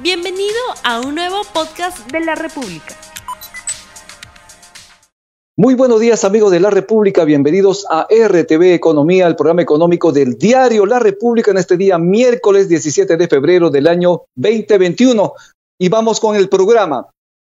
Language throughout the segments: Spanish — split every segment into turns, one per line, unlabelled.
Bienvenido a un nuevo podcast de la República.
Muy buenos días amigos de la República, bienvenidos a RTV Economía, el programa económico del diario La República en este día miércoles 17 de febrero del año 2021. Y vamos con el programa.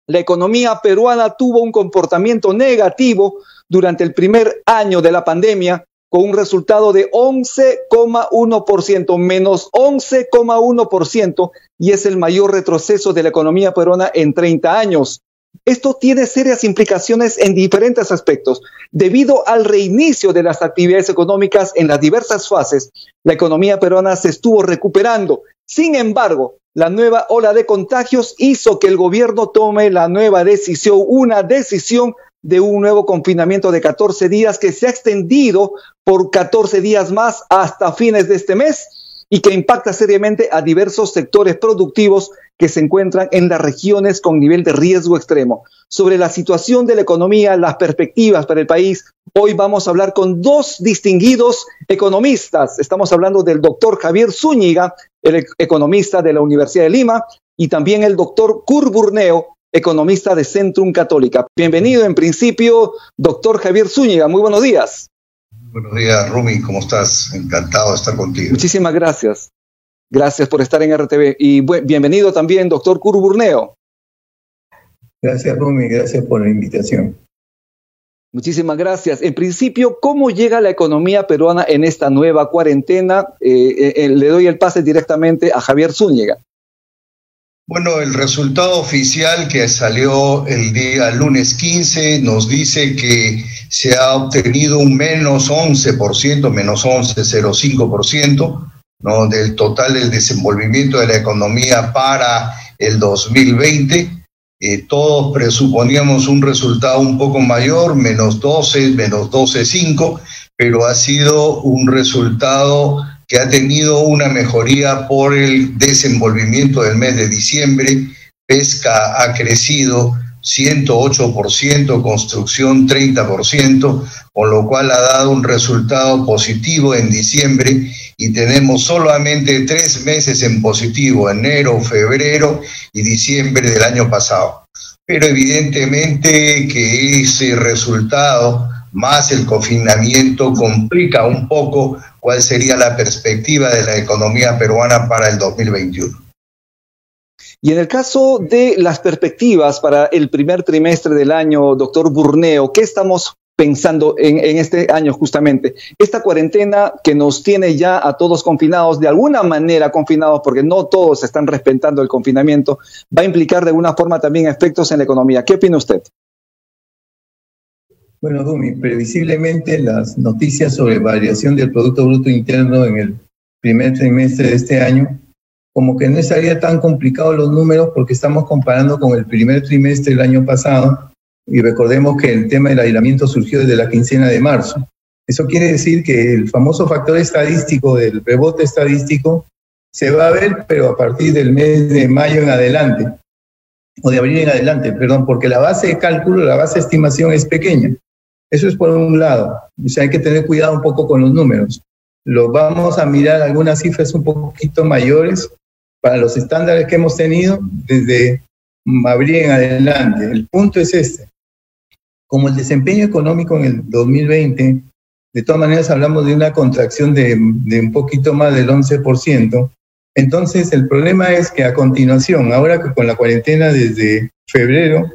La economía peruana tuvo un comportamiento negativo durante el primer año de la pandemia con un resultado de 11,1%, menos 11,1%, y es el mayor retroceso de la economía peruana en 30 años. Esto tiene serias implicaciones en diferentes aspectos. Debido al reinicio de las actividades económicas en las diversas fases, la economía peruana se estuvo recuperando. Sin embargo, la nueva ola de contagios hizo que el gobierno tome la nueva decisión, una decisión de un nuevo confinamiento de 14 días que se ha extendido por 14 días más hasta fines de este mes y que impacta seriamente a diversos sectores productivos que se encuentran en las regiones con nivel de riesgo extremo. Sobre la situación de la economía, las perspectivas para el país, hoy vamos a hablar con dos distinguidos economistas. Estamos hablando del doctor Javier Zúñiga, el economista de la Universidad de Lima, y también el doctor Kurt Burneo, economista de Centrum Católica. Bienvenido en principio, doctor Javier Zúñiga. Muy buenos días.
Buenos días, Rumi. ¿Cómo estás? Encantado de estar contigo.
Muchísimas gracias. Gracias por estar en RTV. Y bienvenido también, doctor Curburneo.
Gracias, Rumi. Gracias por la invitación.
Muchísimas gracias. En principio, ¿cómo llega la economía peruana en esta nueva cuarentena? Eh, eh, eh, le doy el pase directamente a Javier Zúñiga.
Bueno, el resultado oficial que salió el día lunes 15 nos dice que se ha obtenido un menos 11%, menos 11,05%, ¿no? del total del desenvolvimiento de la economía para el 2020. Eh, todos presuponíamos un resultado un poco mayor, menos 12, menos 12,5, pero ha sido un resultado que ha tenido una mejoría por el desenvolvimiento del mes de diciembre. Pesca ha crecido 108%, construcción 30%, con lo cual ha dado un resultado positivo en diciembre y tenemos solamente tres meses en positivo, enero, febrero y diciembre del año pasado. Pero evidentemente que ese resultado más el confinamiento complica un poco cuál sería la perspectiva de la economía peruana para el 2021.
Y en el caso de las perspectivas para el primer trimestre del año, doctor Burneo, ¿qué estamos pensando en, en, este año justamente? Esta cuarentena que nos tiene ya a todos confinados, de alguna manera confinados, porque no todos están respetando el confinamiento, va a implicar de alguna forma también efectos en la economía. ¿Qué opina usted?
Bueno, Dumi, previsiblemente las noticias sobre variación del Producto Bruto Interno en el primer trimestre de este año, como que no estaría tan complicado los números porque estamos comparando con el primer trimestre del año pasado y recordemos que el tema del aislamiento surgió desde la quincena de marzo. Eso quiere decir que el famoso factor estadístico del rebote estadístico se va a ver, pero a partir del mes de mayo en adelante, o de abril en adelante, perdón, porque la base de cálculo, la base de estimación es pequeña. Eso es por un lado. O sea, hay que tener cuidado un poco con los números. Lo vamos a mirar algunas cifras un poquito mayores para los estándares que hemos tenido desde abril en adelante. El punto es este. Como el desempeño económico en el 2020, de todas maneras hablamos de una contracción de, de un poquito más del 11%, entonces el problema es que a continuación, ahora que con la cuarentena desde febrero,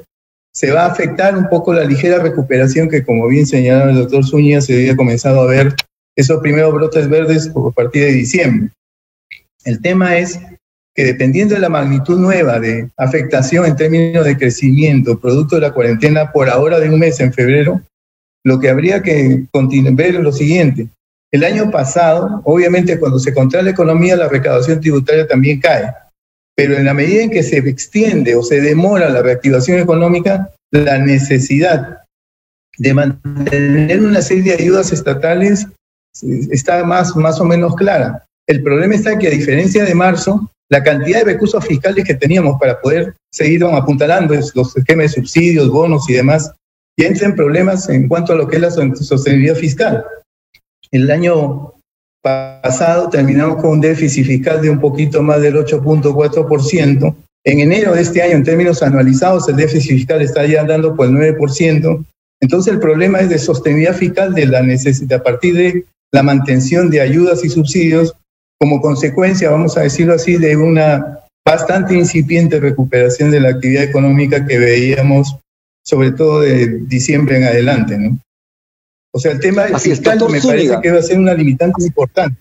se va a afectar un poco la ligera recuperación que, como bien señalaba el doctor Zúñiga, se había comenzado a ver esos primeros brotes verdes a partir de diciembre. El tema es que dependiendo de la magnitud nueva de afectación en términos de crecimiento, producto de la cuarentena por ahora de un mes en febrero, lo que habría que ver es lo siguiente. El año pasado, obviamente cuando se contrae la economía, la recaudación tributaria también cae. Pero en la medida en que se extiende o se demora la reactivación económica, la necesidad de mantener una serie de ayudas estatales está más, más o menos clara. El problema está que a diferencia de marzo, la cantidad de recursos fiscales que teníamos para poder seguir apuntalando los esquemas de subsidios, bonos y demás, ya entra en problemas en cuanto a lo que es la sostenibilidad fiscal. El año pasado terminamos con un déficit fiscal de un poquito más del 8.4%. En enero de este año, en términos anualizados, el déficit fiscal está ya andando por el 9%. Entonces el problema es de sostenibilidad fiscal de la necesidad a partir de la mantención de ayudas y subsidios como consecuencia, vamos a decirlo así, de una bastante incipiente recuperación de la actividad económica que veíamos sobre todo de diciembre en adelante, ¿no? O sea, el tema fiscal me parece que va a ser una limitante importante.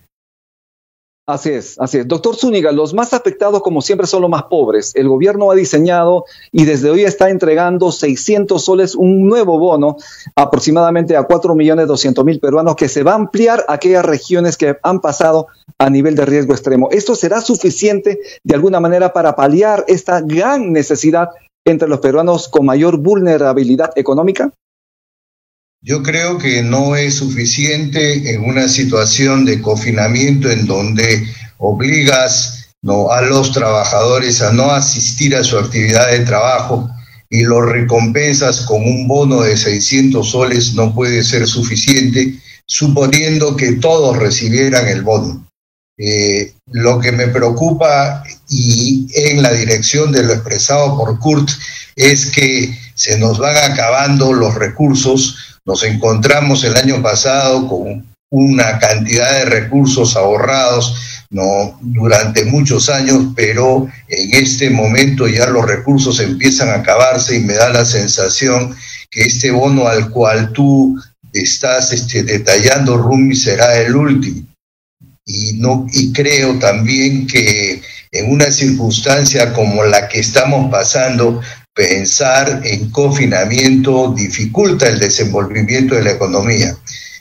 Así es, así es. Doctor Zúñiga, los más afectados como siempre son los más pobres. El gobierno ha diseñado y desde hoy está entregando 600 soles, un nuevo bono, aproximadamente a 4 millones 200 mil peruanos, que se va a ampliar a aquellas regiones que han pasado a nivel de riesgo extremo. ¿Esto será suficiente de alguna manera para paliar esta gran necesidad entre los peruanos con mayor vulnerabilidad económica?
Yo creo que no es suficiente en una situación de confinamiento en donde obligas ¿no? a los trabajadores a no asistir a su actividad de trabajo y los recompensas con un bono de 600 soles no puede ser suficiente, suponiendo que todos recibieran el bono. Eh, lo que me preocupa y en la dirección de lo expresado por Kurt es que se nos van acabando los recursos nos encontramos el año pasado con una cantidad de recursos ahorrados durante muchos años, pero en este momento ya los recursos empiezan a acabarse y me da la sensación que este bono al cual tú estás este, detallando, Rumi, será el último. Y, no, y creo también que en una circunstancia como la que estamos pasando, pensar en confinamiento dificulta el desenvolvimiento de la economía.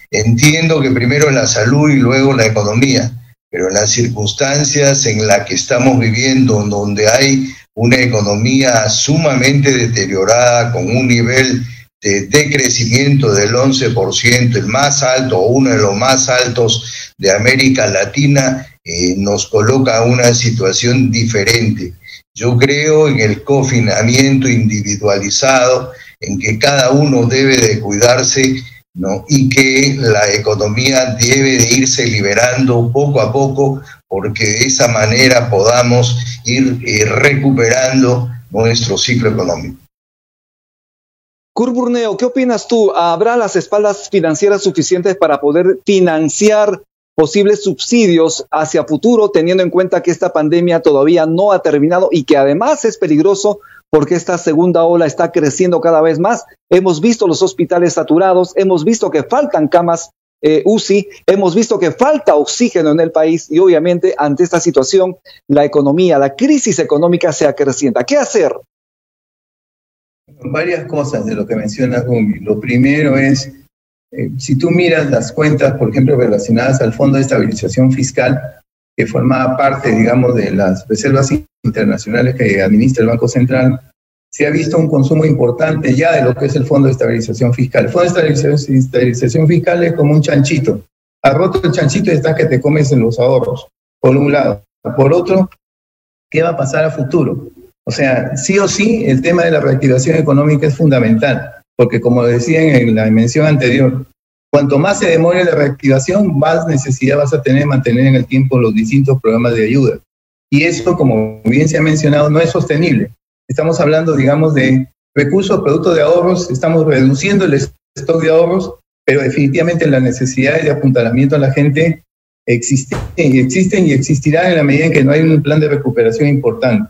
Entiendo que primero la salud y luego la economía, pero en las circunstancias en las que estamos viviendo, donde hay una economía sumamente deteriorada, con un nivel de decrecimiento del 11%, el más alto o uno de los más altos de América Latina, eh, nos coloca una situación diferente. Yo creo en el confinamiento individualizado, en que cada uno debe de cuidarse ¿no? y que la economía debe de irse liberando poco a poco porque de esa manera podamos ir eh, recuperando nuestro ciclo económico.
Curburneo, ¿qué opinas tú? ¿Habrá las espaldas financieras suficientes para poder financiar posibles subsidios hacia futuro, teniendo en cuenta que esta pandemia todavía no ha terminado y que además es peligroso porque esta segunda ola está creciendo cada vez más. Hemos visto los hospitales saturados, hemos visto que faltan camas eh, UCI, hemos visto que falta oxígeno en el país y obviamente ante esta situación la economía, la crisis económica se acrecienta. ¿Qué hacer?
Varias cosas de lo que menciona Gumi. Lo primero es eh, si tú miras las cuentas, por ejemplo, relacionadas al Fondo de Estabilización Fiscal, que formaba parte, digamos, de las reservas internacionales que administra el Banco Central, se ha visto un consumo importante ya de lo que es el Fondo de Estabilización Fiscal. El Fondo de Estabilización, Fiscal es como un chanchito. Ha roto el chanchito y está que te comes en los ahorros, por un lado. Por otro, ¿qué va a pasar a futuro? O sea, sí o sí, el tema de la reactivación económica es fundamental porque como decía en la mención anterior, cuanto más se demore la reactivación, más necesidad vas a tener de mantener en el tiempo los distintos programas de ayuda. Y eso, como bien se ha mencionado, no es sostenible. Estamos hablando, digamos, de recursos, productos de ahorros, estamos reduciendo el stock de ahorros, pero definitivamente las necesidades de apuntalamiento a la gente existen existen y existirán en la medida en que no hay un plan de recuperación importante.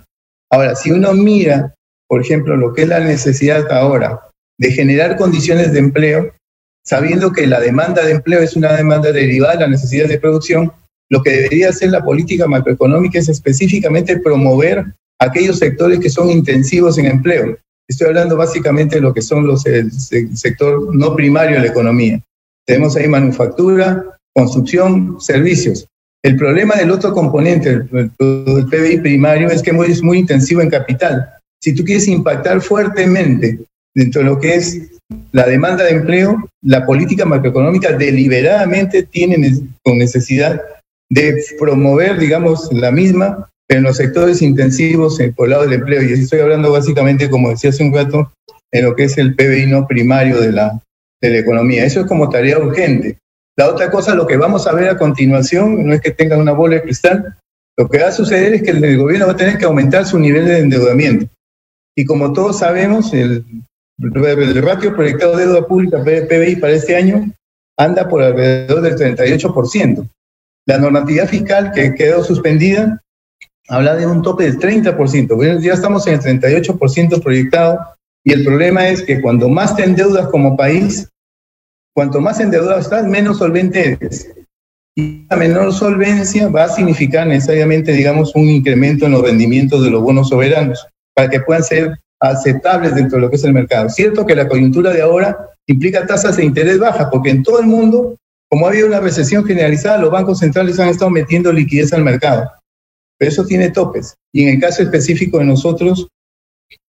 Ahora, si uno mira, por ejemplo, lo que es la necesidad ahora de generar condiciones de empleo, sabiendo que la demanda de empleo es una demanda derivada de la necesidad de producción, lo que debería hacer la política macroeconómica es específicamente promover aquellos sectores que son intensivos en empleo. Estoy hablando básicamente de lo que son los el, sector no primario de la economía. Tenemos ahí manufactura, construcción, servicios. El problema del otro componente, el, el PBI primario, es que es muy intensivo en capital. Si tú quieres impactar fuertemente dentro de lo que es la demanda de empleo, la política macroeconómica deliberadamente tiene con necesidad de promover, digamos, la misma en los sectores intensivos por el lado del empleo. Y estoy hablando básicamente, como decía hace un rato, en lo que es el PBI no primario de la, de la economía. Eso es como tarea urgente. La otra cosa, lo que vamos a ver a continuación, no es que tengan una bola de cristal, lo que va a suceder es que el gobierno va a tener que aumentar su nivel de endeudamiento. Y como todos sabemos, el, el ratio proyectado de deuda pública PBI para este año anda por alrededor del 38%. La normatividad fiscal que quedó suspendida habla de un tope del 30%. Bueno, ya estamos en el 38% proyectado y el problema es que cuando más te endeudas como país, cuanto más endeudado estás, menos solvente eres. Y la menor solvencia va a significar necesariamente, digamos, un incremento en los rendimientos de los bonos soberanos para que puedan ser aceptables dentro de lo que es el mercado. Cierto que la coyuntura de ahora implica tasas de interés bajas, porque en todo el mundo, como ha habido una recesión generalizada, los bancos centrales han estado metiendo liquidez al mercado. Pero eso tiene topes. Y en el caso específico de nosotros,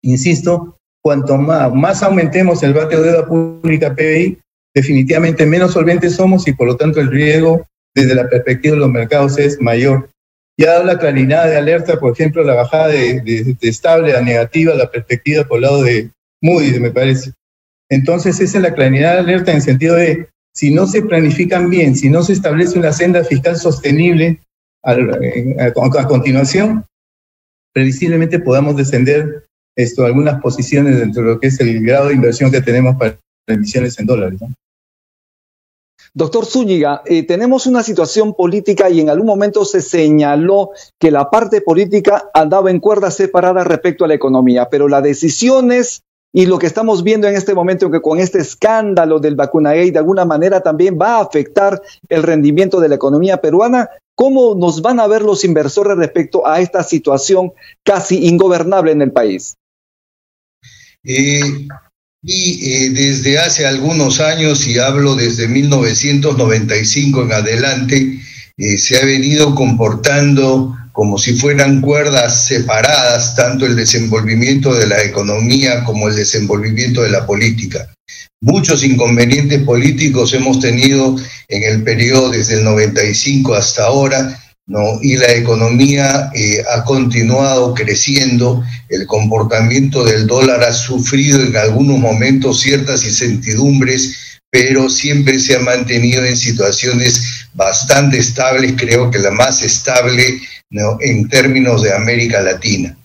insisto, cuanto más, aumentemos el ratio de deuda pública PBI, definitivamente menos solventes somos y por lo tanto el riesgo desde la perspectiva de los mercados es mayor. Ya dado la claridad de alerta, por ejemplo, la bajada de, estable a negativa, la perspectiva por el lado de Moody's, me parece. Entonces, esa es la claridad de alerta en el sentido de, si no se planifican bien, si no se establece una senda fiscal sostenible a, continuación, previsiblemente podamos descender esto, algunas posiciones dentro de lo que es el grado de inversión que tenemos para emisiones en dólares.
Doctor Zúñiga, eh, tenemos una situación política y en algún momento se señaló que la parte política andaba en cuerda separada respecto a la economía, pero las decisiones y lo que estamos viendo en este momento, que con este escándalo del vacunagate de alguna manera también va a afectar el rendimiento de la economía peruana, ¿cómo nos van a ver los inversores respecto a esta situación casi ingobernable en el país?
Eh, y eh, desde hace algunos años, y hablo desde 1995 en adelante, eh, se ha venido comportando como si fueran cuerdas separadas, tanto el desenvolvimiento de la economía como el desenvolvimiento de la política. Muchos inconvenientes políticos hemos tenido en el periodo desde el 95 hasta ahora, ¿no? y la economía eh, ha continuado creciendo, el comportamiento del dólar ha sufrido en algunos momentos ciertas incertidumbres, pero siempre se ha mantenido en situaciones bastante estables, creo que la más estable ¿no? en términos de América Latina.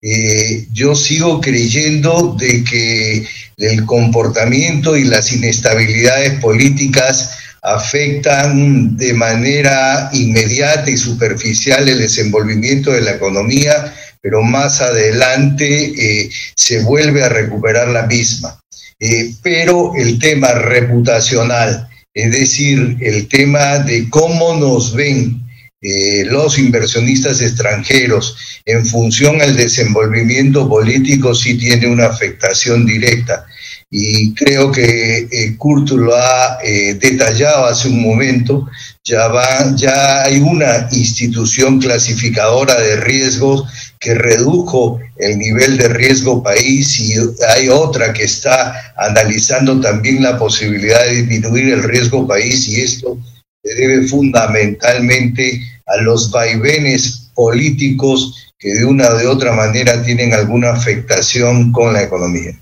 Eh, yo sigo creyendo de que el comportamiento y las inestabilidades políticas afectan de manera inmediata y superficial el desenvolvimiento de la economía, pero más adelante eh, se vuelve a recuperar la misma. Eh, pero el tema reputacional, es decir, el tema de cómo nos ven eh, los inversionistas extranjeros en función al desenvolvimiento político, sí tiene una afectación directa y creo que eh, Kurt lo ha eh, detallado hace un momento, ya, va, ya hay una institución clasificadora de riesgos que redujo el nivel de riesgo país y hay otra que está analizando también la posibilidad de disminuir el riesgo país y esto se debe fundamentalmente a los vaivenes políticos que de una o de otra manera tienen alguna afectación con la economía.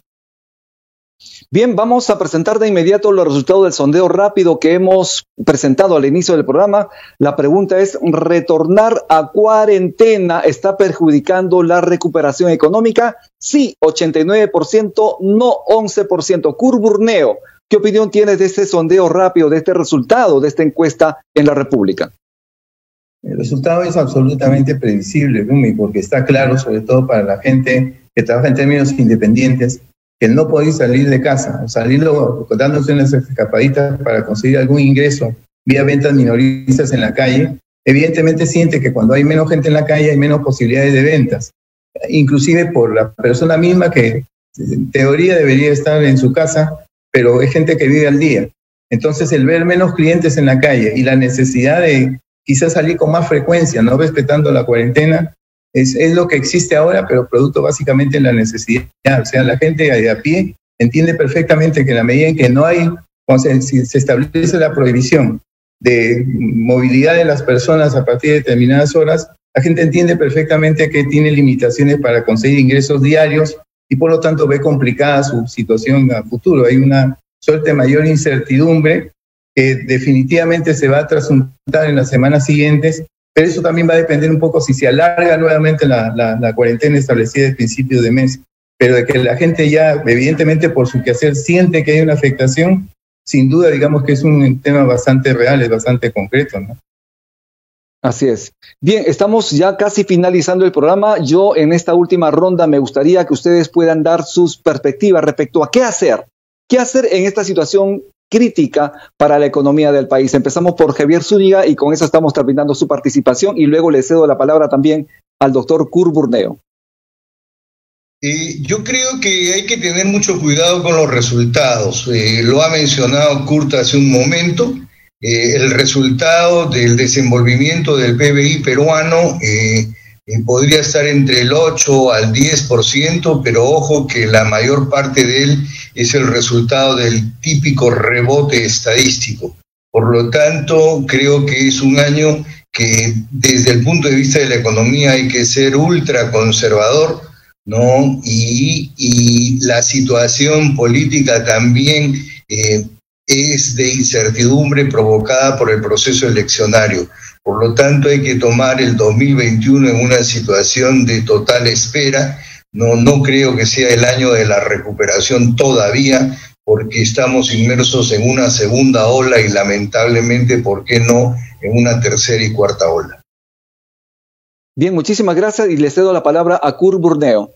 Bien, vamos a presentar de inmediato los resultados del sondeo rápido que hemos presentado al inicio del programa. La pregunta es, ¿retornar a cuarentena está perjudicando la recuperación económica? Sí, 89%, no 11%. Curburneo, ¿qué opinión tienes de este sondeo rápido, de este resultado, de esta encuesta en la República?
El resultado es absolutamente previsible, Rumi, porque está claro, sobre todo para la gente que trabaja en términos independientes, que no podéis salir de casa, o salir dándose unas escapaditas para conseguir algún ingreso vía ventas minoristas en la calle, evidentemente siente que cuando hay menos gente en la calle hay menos posibilidades de ventas, inclusive por la persona misma que en teoría debería estar en su casa, pero es gente que vive al día. Entonces el ver menos clientes en la calle y la necesidad de quizás salir con más frecuencia, no respetando la cuarentena, es, lo que existe ahora, pero producto básicamente de la necesidad. O sea, la gente de a pie entiende perfectamente que en la medida en que no hay, o se establece la prohibición de movilidad de las personas a partir de determinadas horas, la gente entiende perfectamente que tiene limitaciones para conseguir ingresos diarios y por lo tanto ve complicada su situación a futuro. Hay una suerte mayor incertidumbre que definitivamente se va a trasuntar en las semanas siguientes, pero eso también va a depender un poco si se alarga nuevamente la, cuarentena establecida al principio de mes, pero de que la gente ya, evidentemente por su quehacer, siente que hay una afectación, sin duda digamos que es un tema bastante real, es bastante concreto, ¿no?
Así es. Bien, estamos ya casi finalizando el programa. Yo en esta última ronda me gustaría que ustedes puedan dar sus perspectivas respecto a qué hacer. ¿Qué hacer en esta situación crítica para la economía del país? Empezamos por Javier Zúñiga y con eso estamos terminando su participación y luego le cedo la palabra también al doctor Kurt Burneo.
Eh, yo creo que hay que tener mucho cuidado con los resultados. Eh, lo ha mencionado Kurt hace un momento. Eh, el resultado del desenvolvimiento del PBI peruano eh, eh, podría estar entre el 8 al 10%, pero ojo que la mayor parte de él es el resultado del típico rebote estadístico. Por lo tanto, creo que es un año que desde el punto de vista de la economía hay que ser ultra conservador, ¿no? Y, y la situación política también es de incertidumbre provocada por el proceso eleccionario. Por lo tanto, hay que tomar el 2021 en una situación de total espera. No, no creo que sea el año de la recuperación todavía, porque estamos inmersos en una segunda ola y lamentablemente, ¿por qué no?, en una tercera y cuarta ola.
Bien, muchísimas gracias y le cedo la palabra a Kurt Burneo.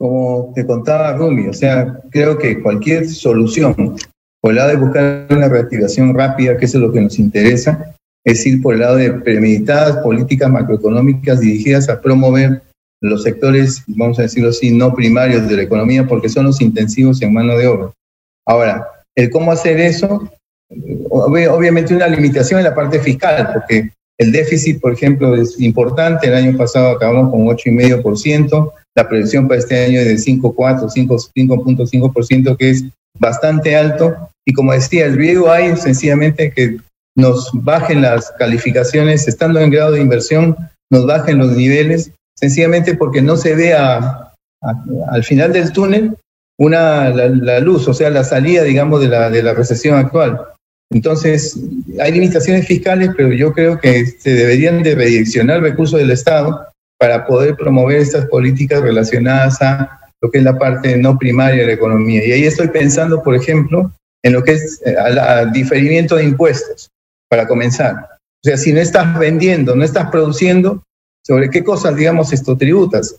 Como te contaba Rumi, o sea, creo que cualquier solución por el lado de buscar una reactivación rápida, que eso es lo que nos interesa, es ir por el lado de premeditadas políticas macroeconómicas dirigidas a promover los sectores, vamos a decirlo así, no primarios de la economía, porque son los intensivos en mano de obra. Ahora, el cómo hacer eso, obviamente una limitación en la parte fiscal, porque el déficit, por ejemplo, es importante. El año pasado acabamos con 8,5%. La previsión para este año es de 5,4, 5.5%, que es bastante alto. Y como decía, el riesgo hay sencillamente que nos bajen las calificaciones, estando en grado de inversión, nos bajen los niveles, sencillamente porque no se ve al final del túnel una, la, luz, o sea, la salida, digamos, de la, de la recesión actual. Entonces, hay limitaciones fiscales, pero yo creo que se deberían de redireccionar recursos del Estado para poder promover estas políticas relacionadas a lo que es la parte no primaria de la economía. Y ahí estoy pensando, por ejemplo, en lo que es el eh, diferimiento de impuestos, para comenzar. O sea, si no estás vendiendo, no estás produciendo, ¿sobre qué cosas, digamos, esto tributas?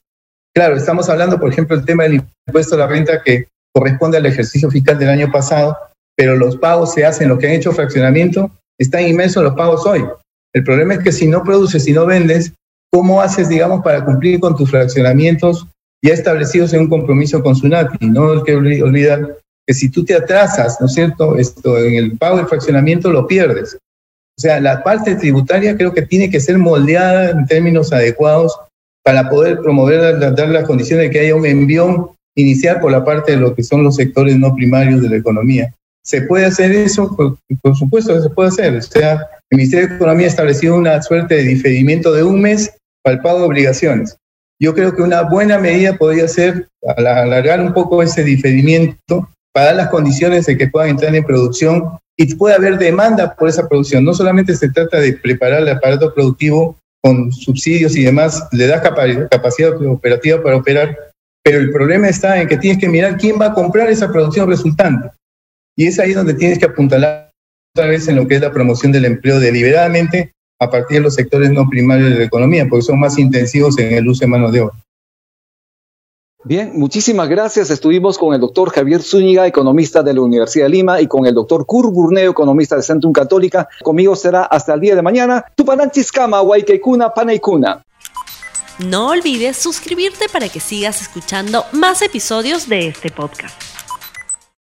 Claro, estamos hablando, por ejemplo, el tema del impuesto a la renta que corresponde al ejercicio fiscal del año pasado, pero los pagos se hacen, lo que han hecho fraccionamiento, están inmensos los pagos hoy. El problema es que si no produces, si no vendes, ¿cómo haces, digamos, para cumplir con tus fraccionamientos ya establecidos en un compromiso con SUNATI. No hay que olvidar que si tú te atrasas, ¿no es cierto?, esto, en el pago del fraccionamiento lo pierdes. O sea, la parte tributaria creo que tiene que ser moldeada en términos adecuados para poder promover, dar las condiciones de que haya un envión inicial por la parte de lo que son los sectores no primarios de la economía. ¿Se puede hacer eso? Por, por supuesto que se puede hacer. O sea, el Ministerio de Economía ha establecido una suerte de diferimiento de un mes para el pago de obligaciones. Yo creo que una buena medida podría ser alargar un poco ese diferimiento para dar las condiciones de que puedan entrar en producción y pueda haber demanda por esa producción. No solamente se trata de preparar el aparato productivo con subsidios y demás, le da capacidad operativa para operar, pero el problema está en que tienes que mirar quién va a comprar esa producción resultante. Y es ahí donde tienes que apuntalar otra vez en lo que es la promoción del empleo deliberadamente a partir de los sectores no primarios de la economía, porque son más intensivos en el uso de mano de obra.
Bien, muchísimas gracias. Estuvimos con el doctor Javier Zúñiga, economista de la Universidad de Lima, y con el doctor Kurt Burneo, economista de Centrum Católica. Conmigo será hasta el día de mañana. Tupananchiskama, Waikekuna, Panaikuna.
No olvides suscribirte para que sigas escuchando más episodios de este podcast.